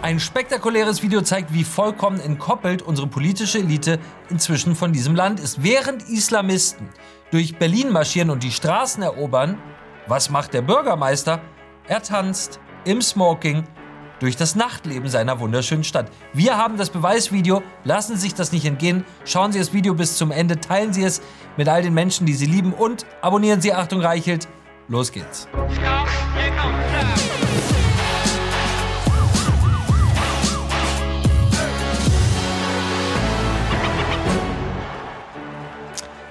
Ein spektakuläres Video zeigt, wie vollkommen entkoppelt unsere politische Elite inzwischen von diesem Land ist. Während Islamisten durch Berlin marschieren und die Straßen erobern, was macht der Bürgermeister? Er tanzt im Smoking durch das Nachtleben seiner wunderschönen Stadt. Wir haben das Beweisvideo, lassen Sie sich das nicht entgehen. Schauen Sie das Video bis zum Ende, teilen Sie es mit all den Menschen, die Sie lieben und abonnieren Sie Achtung Reichelt. Los geht's.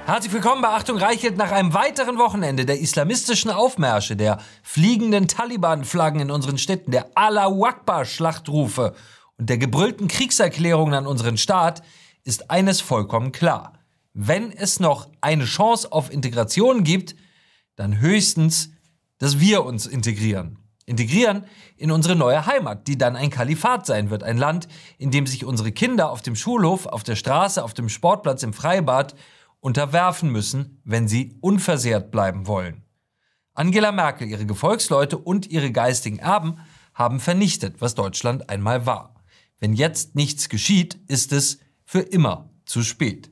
Herzlich willkommen bei Achtung Reichelt nach einem weiteren Wochenende der islamistischen Aufmärsche, der fliegenden Taliban-Flaggen in unseren Städten, der Allahu Akbar-Schlachtrufe und der gebrüllten Kriegserklärungen an unseren Staat ist eines vollkommen klar. Wenn es noch eine Chance auf Integration gibt, dann höchstens, dass wir uns integrieren. Integrieren in unsere neue Heimat, die dann ein Kalifat sein wird. Ein Land, in dem sich unsere Kinder auf dem Schulhof, auf der Straße, auf dem Sportplatz, im Freibad unterwerfen müssen, wenn sie unversehrt bleiben wollen. Angela Merkel, ihre Gefolgsleute und ihre geistigen Erben haben vernichtet, was Deutschland einmal war. Wenn jetzt nichts geschieht, ist es für immer zu spät.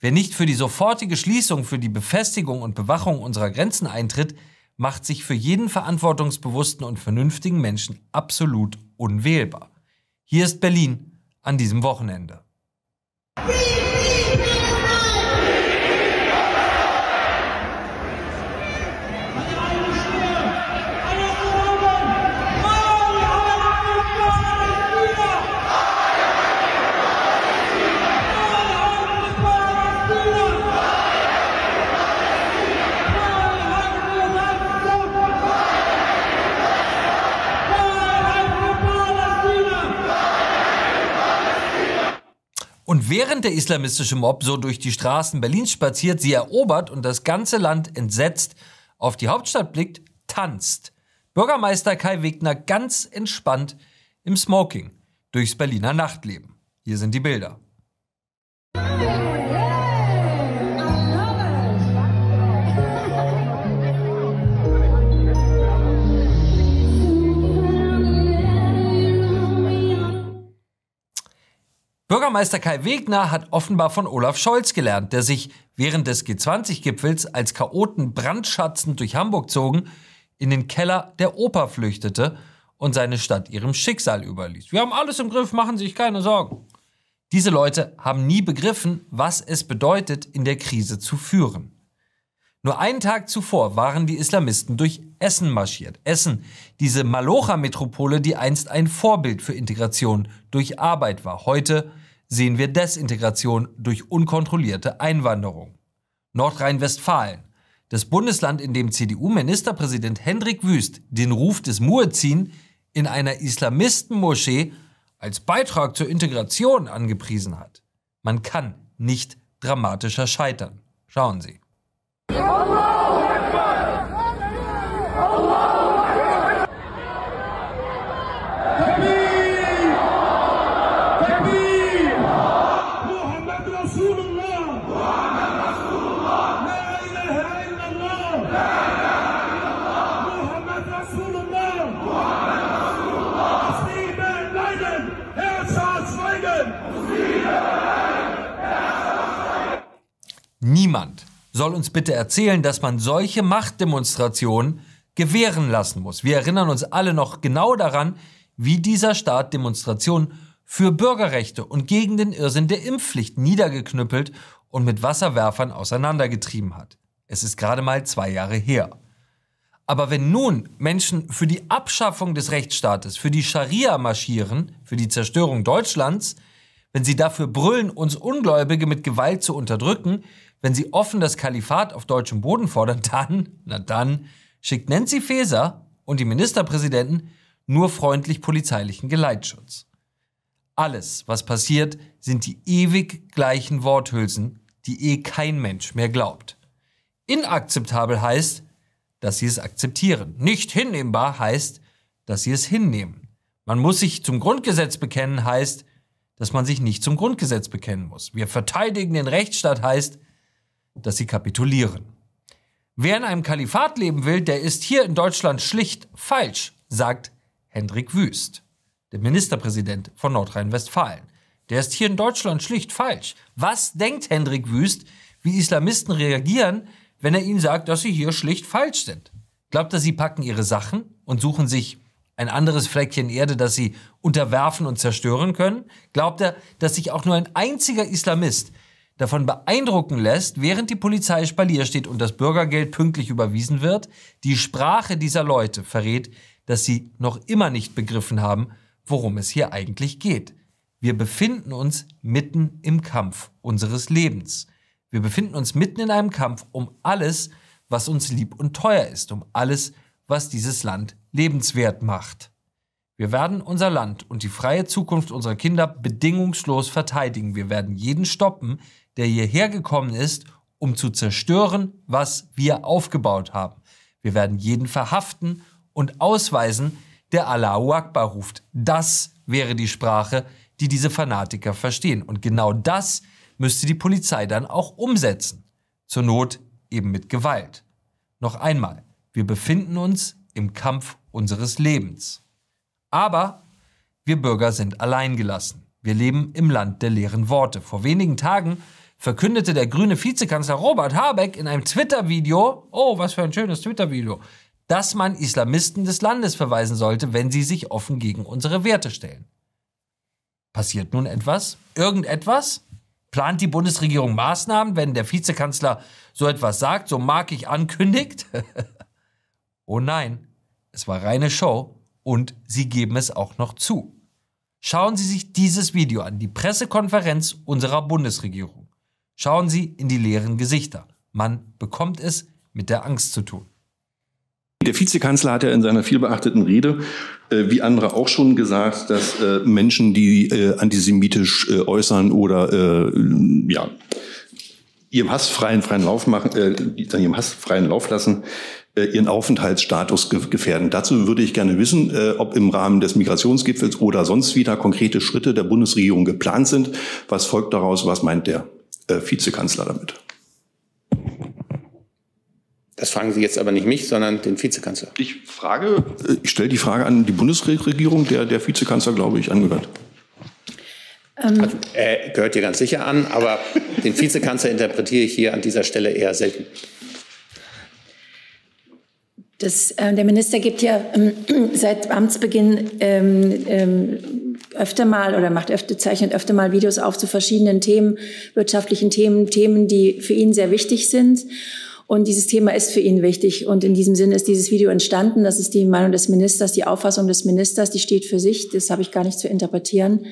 Wer nicht für die sofortige Schließung, für die Befestigung und Bewachung unserer Grenzen eintritt, macht sich für jeden verantwortungsbewussten und vernünftigen Menschen absolut unwählbar. Hier ist Berlin an diesem Wochenende. Während der islamistische Mob so durch die Straßen Berlins spaziert, sie erobert und das ganze Land entsetzt auf die Hauptstadt blickt, tanzt Bürgermeister Kai Wegner ganz entspannt im Smoking durchs Berliner Nachtleben. Hier sind die Bilder. Bürgermeister Kai Wegner hat offenbar von Olaf Scholz gelernt, der sich während des G20-Gipfels als Chaoten brandschatzend durch Hamburg zogen, in den Keller der Oper flüchtete und seine Stadt ihrem Schicksal überließ. Wir haben alles im Griff, machen Sie sich keine Sorgen. Diese Leute haben nie begriffen, was es bedeutet, in der Krise zu führen. Nur einen Tag zuvor waren die Islamisten durch Essen marschiert. Essen, diese Malocha-Metropole, die einst ein Vorbild für Integration durch Arbeit war. Heute sehen wir Desintegration durch unkontrollierte Einwanderung. Nordrhein-Westfalen, das Bundesland, in dem CDU-Ministerpräsident Hendrik Wüst den Ruf des Muezzin in einer Islamistenmoschee als Beitrag zur Integration angepriesen hat. Man kann nicht dramatischer scheitern. Schauen Sie. Niemand soll uns bitte erzählen, dass man solche Machtdemonstrationen gewähren lassen muss. Wir erinnern uns alle noch genau daran, wie dieser Staat Demonstrationen für Bürgerrechte und gegen den Irrsinn der Impfpflicht niedergeknüppelt und mit Wasserwerfern auseinandergetrieben hat. Es ist gerade mal zwei Jahre her. Aber wenn nun Menschen für die Abschaffung des Rechtsstaates, für die Scharia marschieren, für die Zerstörung Deutschlands, wenn sie dafür brüllen, uns Ungläubige mit Gewalt zu unterdrücken, wenn sie offen das Kalifat auf deutschem Boden fordern, dann, na dann, schickt Nancy Faeser und die Ministerpräsidenten nur freundlich polizeilichen Geleitschutz. Alles, was passiert, sind die ewig gleichen Worthülsen, die eh kein Mensch mehr glaubt. Inakzeptabel heißt, dass sie es akzeptieren. Nicht hinnehmbar heißt, dass sie es hinnehmen. Man muss sich zum Grundgesetz bekennen heißt, dass man sich nicht zum Grundgesetz bekennen muss. Wir verteidigen den Rechtsstaat heißt, dass sie kapitulieren. Wer in einem Kalifat leben will, der ist hier in Deutschland schlicht falsch, sagt Hendrik Wüst. der Ministerpräsident von Nordrhein-Westfalen. Der ist hier in Deutschland schlicht falsch. Was denkt Hendrik Wüst, wie Islamisten reagieren, wenn er ihnen sagt, dass sie hier schlicht falsch sind? Glaubt er, sie packen ihre Sachen und suchen sich ein anderes Fleckchen Erde, das sie unterwerfen und zerstören können? Glaubt er, dass sich auch nur ein einziger Islamist davon beeindrucken lässt, während die Polizei Spalier steht und das Bürgergeld pünktlich überwiesen wird? Die Sprache dieser Leute verrät, dass sie noch immer nicht begriffen haben, worum es hier eigentlich geht. Wir befinden uns mitten im Kampf unseres Lebens. Wir befinden uns mitten in einem Kampf um alles, was uns lieb und teuer ist, um alles, was dieses Land lebenswert macht. Wir werden unser Land und die freie Zukunft unserer Kinder bedingungslos verteidigen. Wir werden jeden stoppen, der hierher gekommen ist, um zu zerstören, was wir aufgebaut haben. Wir werden jeden verhaften und ausweisen, der Allahu Akbar ruft. Das wäre die Sprache, die diese Fanatiker verstehen. Und genau das müsste die Polizei dann auch umsetzen. Zur Not eben mit Gewalt. Noch einmal, wir befinden uns im Kampf unseres Lebens. Aber wir Bürger sind alleingelassen. Wir leben im Land der leeren Worte. Vor wenigen Tagen verkündete der grüne Vizekanzler Robert Habeck in einem Twitter-Video, oh, was für ein schönes Twitter-Video, dass man Islamisten des Landes verweisen sollte, wenn sie sich offen gegen unsere Werte stellen. Passiert nun etwas? Irgendetwas? Plant die Bundesregierung Maßnahmen, wenn der Vizekanzler so etwas sagt, so mag ich ankündigt? oh nein, es war reine Show und sie geben es auch noch zu. Schauen Sie sich dieses Video an, die Pressekonferenz unserer Bundesregierung. Schauen Sie in die leeren Gesichter. Man bekommt es mit der Angst zu tun. Der Vizekanzler hat ja in seiner vielbeachteten Rede, äh, wie andere auch schon gesagt, dass äh, Menschen, die äh, antisemitisch äh, äußern oder äh, ja, ihrem Hass freien, freien Lauf machen, äh, ihrem Hass freien Lauf lassen, ihren Aufenthaltsstatus ge gefährden. Dazu würde ich gerne wissen, äh, ob im Rahmen des Migrationsgipfels oder sonst wieder konkrete Schritte der Bundesregierung geplant sind. Was folgt daraus? Was meint der äh, Vizekanzler damit? Das fragen Sie jetzt aber nicht mich, sondern den Vizekanzler. Ich frage, äh, ich stelle die Frage an die Bundesregierung, der der Vizekanzler, glaube ich, angehört. Ähm. Also, er gehört hier ganz sicher an, aber den Vizekanzler interpretiere ich hier an dieser Stelle eher selten. Das, äh, der Minister gibt ja ähm, seit Amtsbeginn ähm, ähm, öfter mal oder macht öfter, zeichnet öfter mal Videos auf zu verschiedenen Themen, wirtschaftlichen Themen, Themen, die für ihn sehr wichtig sind. Und dieses Thema ist für ihn wichtig. Und in diesem Sinne ist dieses Video entstanden. Das ist die Meinung des Ministers, die Auffassung des Ministers, die steht für sich. Das habe ich gar nicht zu interpretieren.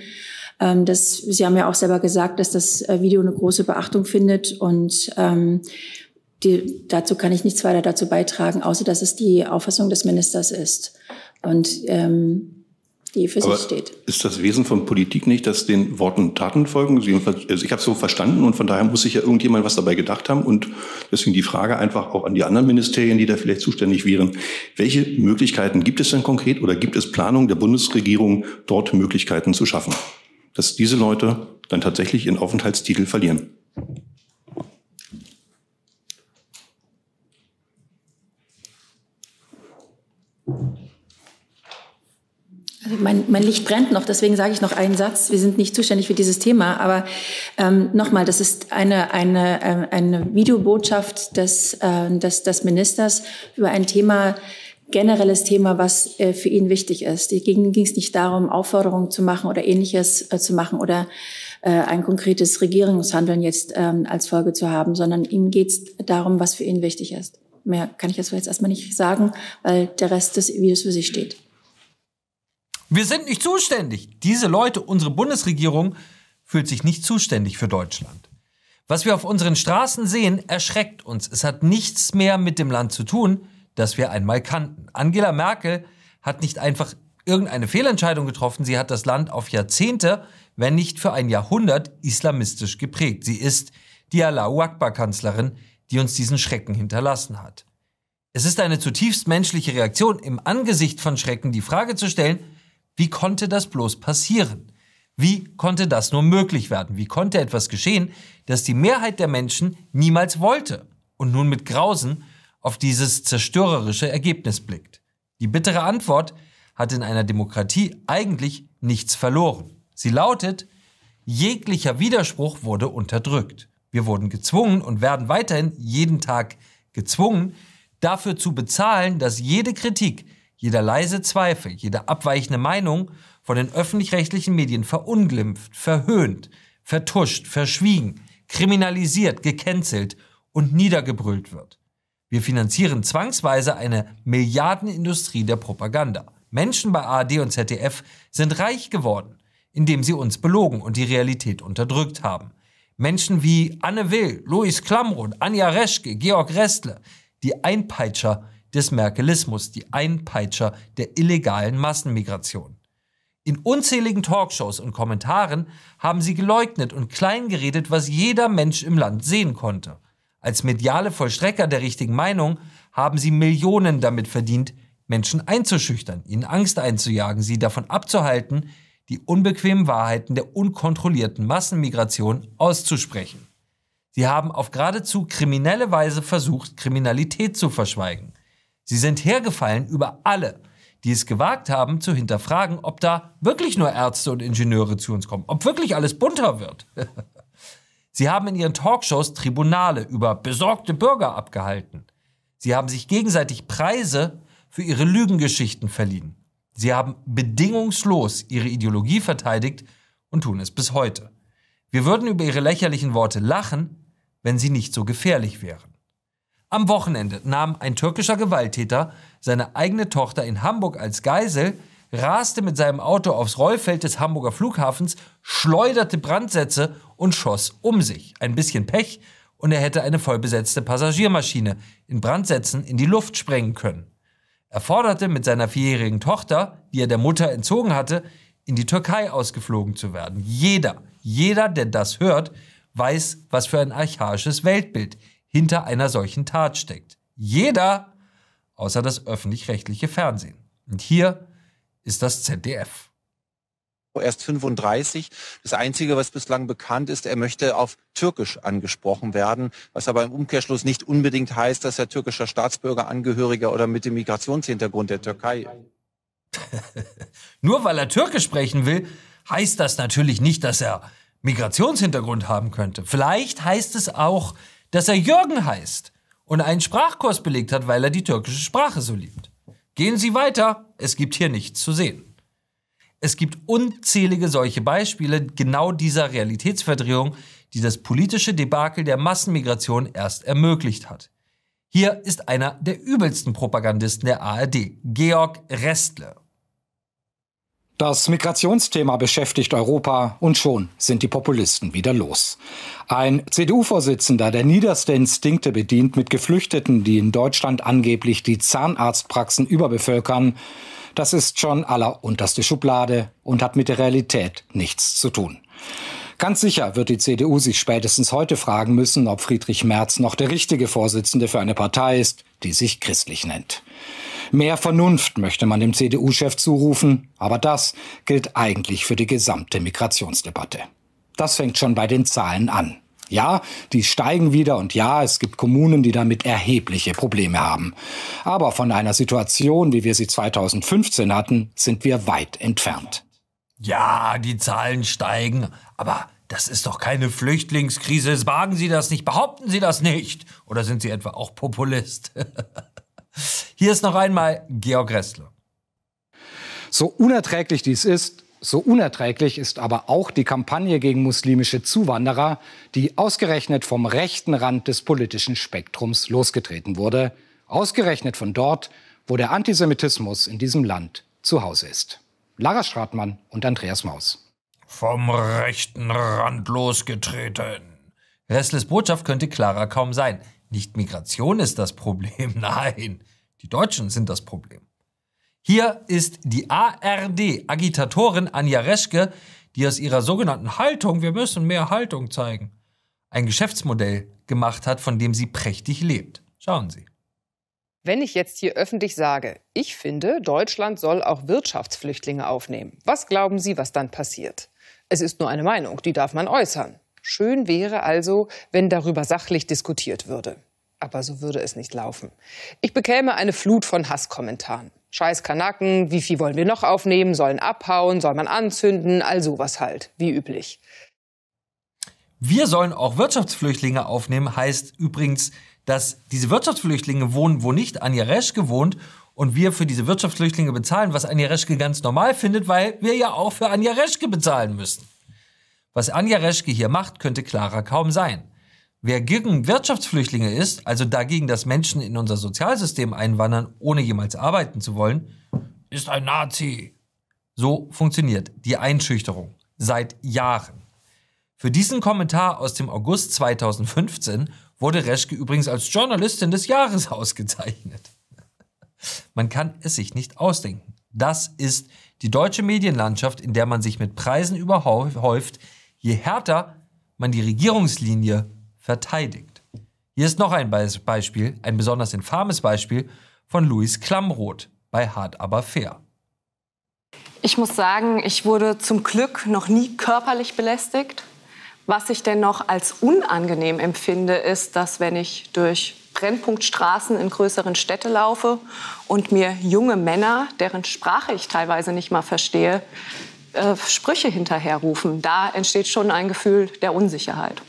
Ähm, das, Sie haben ja auch selber gesagt, dass das äh, Video eine große Beachtung findet. Und ähm, die, dazu kann ich nichts weiter dazu beitragen, außer dass es die Auffassung des Ministers ist. Und ähm, die für Aber sich steht. Ist das Wesen von Politik nicht, dass den Worten Taten folgen? Also ich habe es so verstanden und von daher muss sich ja irgendjemand was dabei gedacht haben. Und deswegen die Frage einfach auch an die anderen Ministerien, die da vielleicht zuständig wären. Welche Möglichkeiten gibt es denn konkret oder gibt es Planung der Bundesregierung, dort Möglichkeiten zu schaffen, dass diese Leute dann tatsächlich ihren Aufenthaltstitel verlieren? Mein, mein, Licht brennt noch, deswegen sage ich noch einen Satz. Wir sind nicht zuständig für dieses Thema, aber ähm, nochmal, das ist eine, eine, äh, eine Videobotschaft des, äh, des, des Ministers über ein Thema, generelles Thema, was äh, für ihn wichtig ist. Ging es nicht darum, Aufforderungen zu machen oder ähnliches äh, zu machen oder äh, ein konkretes Regierungshandeln jetzt ähm, als Folge zu haben, sondern ihm geht es darum, was für ihn wichtig ist. Mehr kann ich jetzt erstmal nicht sagen, weil der Rest des Videos für sich steht. Wir sind nicht zuständig. Diese Leute, unsere Bundesregierung, fühlt sich nicht zuständig für Deutschland. Was wir auf unseren Straßen sehen, erschreckt uns. Es hat nichts mehr mit dem Land zu tun, das wir einmal kannten. Angela Merkel hat nicht einfach irgendeine Fehlentscheidung getroffen, sie hat das Land auf Jahrzehnte, wenn nicht für ein Jahrhundert, islamistisch geprägt. Sie ist die Allahu Akbar-Kanzlerin, die uns diesen Schrecken hinterlassen hat. Es ist eine zutiefst menschliche Reaktion, im Angesicht von Schrecken die Frage zu stellen, wie konnte das bloß passieren? Wie konnte das nur möglich werden? Wie konnte etwas geschehen, das die Mehrheit der Menschen niemals wollte und nun mit Grausen auf dieses zerstörerische Ergebnis blickt? Die bittere Antwort hat in einer Demokratie eigentlich nichts verloren. Sie lautet, jeglicher Widerspruch wurde unterdrückt. Wir wurden gezwungen und werden weiterhin jeden Tag gezwungen, dafür zu bezahlen, dass jede Kritik, jeder leise Zweifel, jede abweichende Meinung von den öffentlich-rechtlichen Medien verunglimpft, verhöhnt, vertuscht, verschwiegen, kriminalisiert, gecancelt und niedergebrüllt wird. Wir finanzieren zwangsweise eine Milliardenindustrie der Propaganda. Menschen bei ARD und ZDF sind reich geworden, indem sie uns belogen und die Realität unterdrückt haben. Menschen wie Anne Will, Louis Klamroth, Anja Reschke, Georg Restle, die Einpeitscher des Merkelismus, die Einpeitscher der illegalen Massenmigration. In unzähligen Talkshows und Kommentaren haben sie geleugnet und kleingeredet, was jeder Mensch im Land sehen konnte. Als mediale Vollstrecker der richtigen Meinung haben sie Millionen damit verdient, Menschen einzuschüchtern, ihnen Angst einzujagen, sie davon abzuhalten, die unbequemen Wahrheiten der unkontrollierten Massenmigration auszusprechen. Sie haben auf geradezu kriminelle Weise versucht, Kriminalität zu verschweigen. Sie sind hergefallen über alle, die es gewagt haben, zu hinterfragen, ob da wirklich nur Ärzte und Ingenieure zu uns kommen, ob wirklich alles bunter wird. Sie haben in ihren Talkshows Tribunale über besorgte Bürger abgehalten. Sie haben sich gegenseitig Preise für ihre Lügengeschichten verliehen. Sie haben bedingungslos ihre Ideologie verteidigt und tun es bis heute. Wir würden über ihre lächerlichen Worte lachen, wenn sie nicht so gefährlich wären. Am Wochenende nahm ein türkischer Gewalttäter seine eigene Tochter in Hamburg als Geisel, raste mit seinem Auto aufs Rollfeld des Hamburger Flughafens, schleuderte Brandsätze und schoss um sich. Ein bisschen Pech und er hätte eine vollbesetzte Passagiermaschine in Brandsätzen in die Luft sprengen können. Er forderte mit seiner vierjährigen Tochter, die er der Mutter entzogen hatte, in die Türkei ausgeflogen zu werden. Jeder, jeder, der das hört, weiß, was für ein archaisches Weltbild hinter einer solchen Tat steckt. Jeder, außer das öffentlich-rechtliche Fernsehen. Und hier ist das ZDF erst 35. Das Einzige, was bislang bekannt ist, er möchte auf Türkisch angesprochen werden, was aber im Umkehrschluss nicht unbedingt heißt, dass er türkischer Staatsbürger, Angehöriger oder mit dem Migrationshintergrund der Türkei Nur weil er Türkisch sprechen will, heißt das natürlich nicht, dass er Migrationshintergrund haben könnte. Vielleicht heißt es auch, dass er Jürgen heißt und einen Sprachkurs belegt hat, weil er die türkische Sprache so liebt. Gehen Sie weiter, es gibt hier nichts zu sehen. Es gibt unzählige solche Beispiele genau dieser Realitätsverdrehung, die das politische Debakel der Massenmigration erst ermöglicht hat. Hier ist einer der übelsten Propagandisten der ARD, Georg Restle. Das Migrationsthema beschäftigt Europa und schon sind die Populisten wieder los. Ein CDU-Vorsitzender, der niederste Instinkte bedient mit Geflüchteten, die in Deutschland angeblich die Zahnarztpraxen überbevölkern, das ist schon allerunterste Schublade und hat mit der Realität nichts zu tun. Ganz sicher wird die CDU sich spätestens heute fragen müssen, ob Friedrich Merz noch der richtige Vorsitzende für eine Partei ist, die sich christlich nennt. Mehr Vernunft möchte man dem CDU-Chef zurufen, aber das gilt eigentlich für die gesamte Migrationsdebatte. Das fängt schon bei den Zahlen an. Ja, die steigen wieder und ja, es gibt Kommunen, die damit erhebliche Probleme haben. Aber von einer Situation, wie wir sie 2015 hatten, sind wir weit entfernt. Ja, die Zahlen steigen, aber das ist doch keine Flüchtlingskrise. Wagen Sie das nicht, behaupten Sie das nicht. Oder sind Sie etwa auch Populist? Hier ist noch einmal Georg Ressler. So unerträglich dies ist, so unerträglich ist aber auch die Kampagne gegen muslimische Zuwanderer, die ausgerechnet vom rechten Rand des politischen Spektrums losgetreten wurde, ausgerechnet von dort, wo der Antisemitismus in diesem Land zu Hause ist. Lara Stratmann und Andreas Maus. Vom rechten Rand losgetreten. Ressles Botschaft könnte klarer kaum sein. Nicht Migration ist das Problem, nein, die Deutschen sind das Problem. Hier ist die ARD-Agitatorin Anja Reschke, die aus ihrer sogenannten Haltung, wir müssen mehr Haltung zeigen, ein Geschäftsmodell gemacht hat, von dem sie prächtig lebt. Schauen Sie. Wenn ich jetzt hier öffentlich sage, ich finde, Deutschland soll auch Wirtschaftsflüchtlinge aufnehmen, was glauben Sie, was dann passiert? Es ist nur eine Meinung, die darf man äußern. Schön wäre also, wenn darüber sachlich diskutiert würde. Aber so würde es nicht laufen. Ich bekäme eine Flut von Hasskommentaren. Scheiß Kanaken, wie viel wollen wir noch aufnehmen, sollen abhauen, soll man anzünden, all sowas halt, wie üblich. Wir sollen auch Wirtschaftsflüchtlinge aufnehmen, heißt übrigens, dass diese Wirtschaftsflüchtlinge wohnen, wo nicht Anja Reschke wohnt und wir für diese Wirtschaftsflüchtlinge bezahlen, was Anja Reschke ganz normal findet, weil wir ja auch für Anja Reschke bezahlen müssen. Was Anja Reschke hier macht, könnte klarer kaum sein. Wer gegen Wirtschaftsflüchtlinge ist, also dagegen, dass Menschen in unser Sozialsystem einwandern, ohne jemals arbeiten zu wollen, ist ein Nazi. So funktioniert die Einschüchterung seit Jahren. Für diesen Kommentar aus dem August 2015 wurde Reschke übrigens als Journalistin des Jahres ausgezeichnet. Man kann es sich nicht ausdenken. Das ist die deutsche Medienlandschaft, in der man sich mit Preisen überhäuft, je härter man die Regierungslinie verteidigt. Hier ist noch ein Beispiel, ein besonders infames Beispiel von Luis Klamroth bei Hart aber fair. Ich muss sagen, ich wurde zum Glück noch nie körperlich belästigt. Was ich dennoch als unangenehm empfinde, ist, dass wenn ich durch Brennpunktstraßen in größeren Städten laufe und mir junge Männer, deren Sprache ich teilweise nicht mal verstehe, äh, Sprüche hinterherrufen. Da entsteht schon ein Gefühl der Unsicherheit.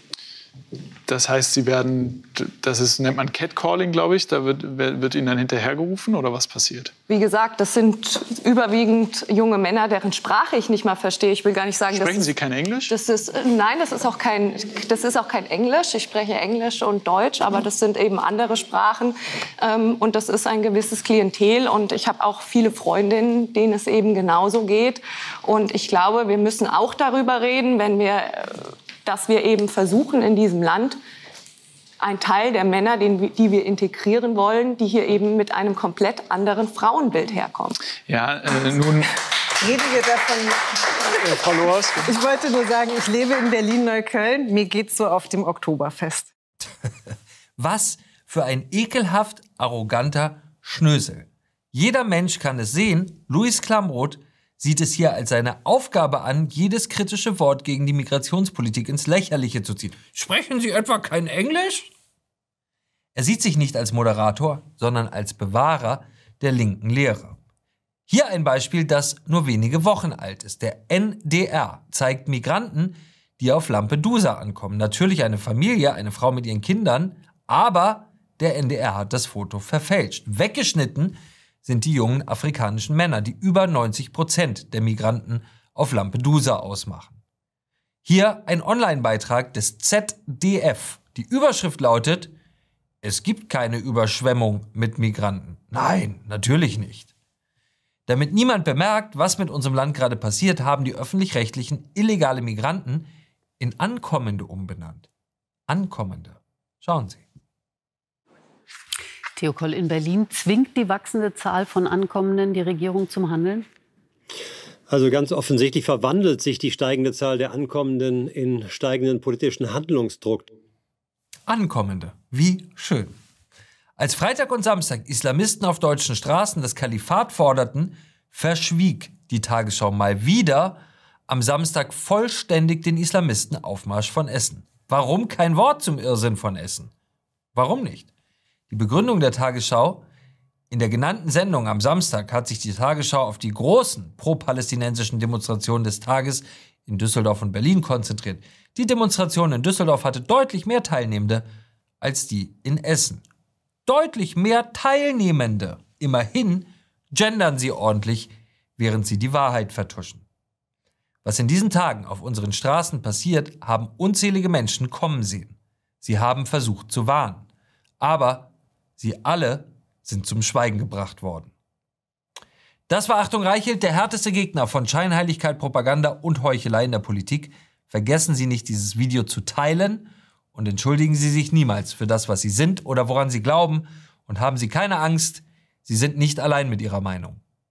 Das heißt, Sie werden, das ist, nennt man Catcalling, glaube ich, da wird, wird Ihnen dann hinterhergerufen oder was passiert? Wie gesagt, das sind überwiegend junge Männer, deren Sprache ich nicht mal verstehe. Ich will gar nicht sagen, Sprechen dass, Sie kein Englisch? Das ist, nein, das ist, auch kein, das ist auch kein Englisch. Ich spreche Englisch und Deutsch, aber das sind eben andere Sprachen. Ähm, und das ist ein gewisses Klientel. Und ich habe auch viele Freundinnen, denen es eben genauso geht. Und ich glaube, wir müssen auch darüber reden, wenn wir dass wir eben versuchen in diesem Land ein Teil der Männer, den, die wir integrieren wollen, die hier eben mit einem komplett anderen Frauenbild herkommen. Ja, äh, nun reden wir davon. Loos. Ich wollte nur sagen, ich lebe in Berlin-Neukölln. Mir geht's so auf dem Oktoberfest. Was für ein ekelhaft arroganter Schnösel. Jeder Mensch kann es sehen. Luis Klamroth sieht es hier als seine Aufgabe an, jedes kritische Wort gegen die Migrationspolitik ins Lächerliche zu ziehen. Sprechen Sie etwa kein Englisch? Er sieht sich nicht als Moderator, sondern als Bewahrer der linken Lehre. Hier ein Beispiel, das nur wenige Wochen alt ist. Der NDR zeigt Migranten, die auf Lampedusa ankommen. Natürlich eine Familie, eine Frau mit ihren Kindern, aber der NDR hat das Foto verfälscht. Weggeschnitten sind die jungen afrikanischen Männer, die über 90 Prozent der Migranten auf Lampedusa ausmachen. Hier ein Online-Beitrag des ZDF. Die Überschrift lautet, es gibt keine Überschwemmung mit Migranten. Nein, natürlich nicht. Damit niemand bemerkt, was mit unserem Land gerade passiert, haben die öffentlich-rechtlichen illegale Migranten in Ankommende umbenannt. Ankommende. Schauen Sie. Theokoll, in Berlin zwingt die wachsende Zahl von Ankommenden die Regierung zum Handeln? Also ganz offensichtlich verwandelt sich die steigende Zahl der Ankommenden in steigenden politischen Handlungsdruck. Ankommende, wie schön. Als Freitag und Samstag Islamisten auf deutschen Straßen das Kalifat forderten, verschwieg die Tagesschau mal wieder am Samstag vollständig den Islamisten Aufmarsch von Essen. Warum kein Wort zum Irrsinn von Essen? Warum nicht? Die Begründung der Tagesschau in der genannten Sendung am Samstag hat sich die Tagesschau auf die großen pro-palästinensischen Demonstrationen des Tages in Düsseldorf und Berlin konzentriert. Die Demonstration in Düsseldorf hatte deutlich mehr Teilnehmende als die in Essen. Deutlich mehr Teilnehmende. Immerhin gendern sie ordentlich, während sie die Wahrheit vertuschen. Was in diesen Tagen auf unseren Straßen passiert, haben unzählige Menschen kommen sehen. Sie haben versucht zu warnen. Aber Sie alle sind zum Schweigen gebracht worden. Das war Achtung Reichelt, der härteste Gegner von Scheinheiligkeit, Propaganda und Heuchelei in der Politik. Vergessen Sie nicht, dieses Video zu teilen und entschuldigen Sie sich niemals für das, was Sie sind oder woran Sie glauben und haben Sie keine Angst, Sie sind nicht allein mit Ihrer Meinung.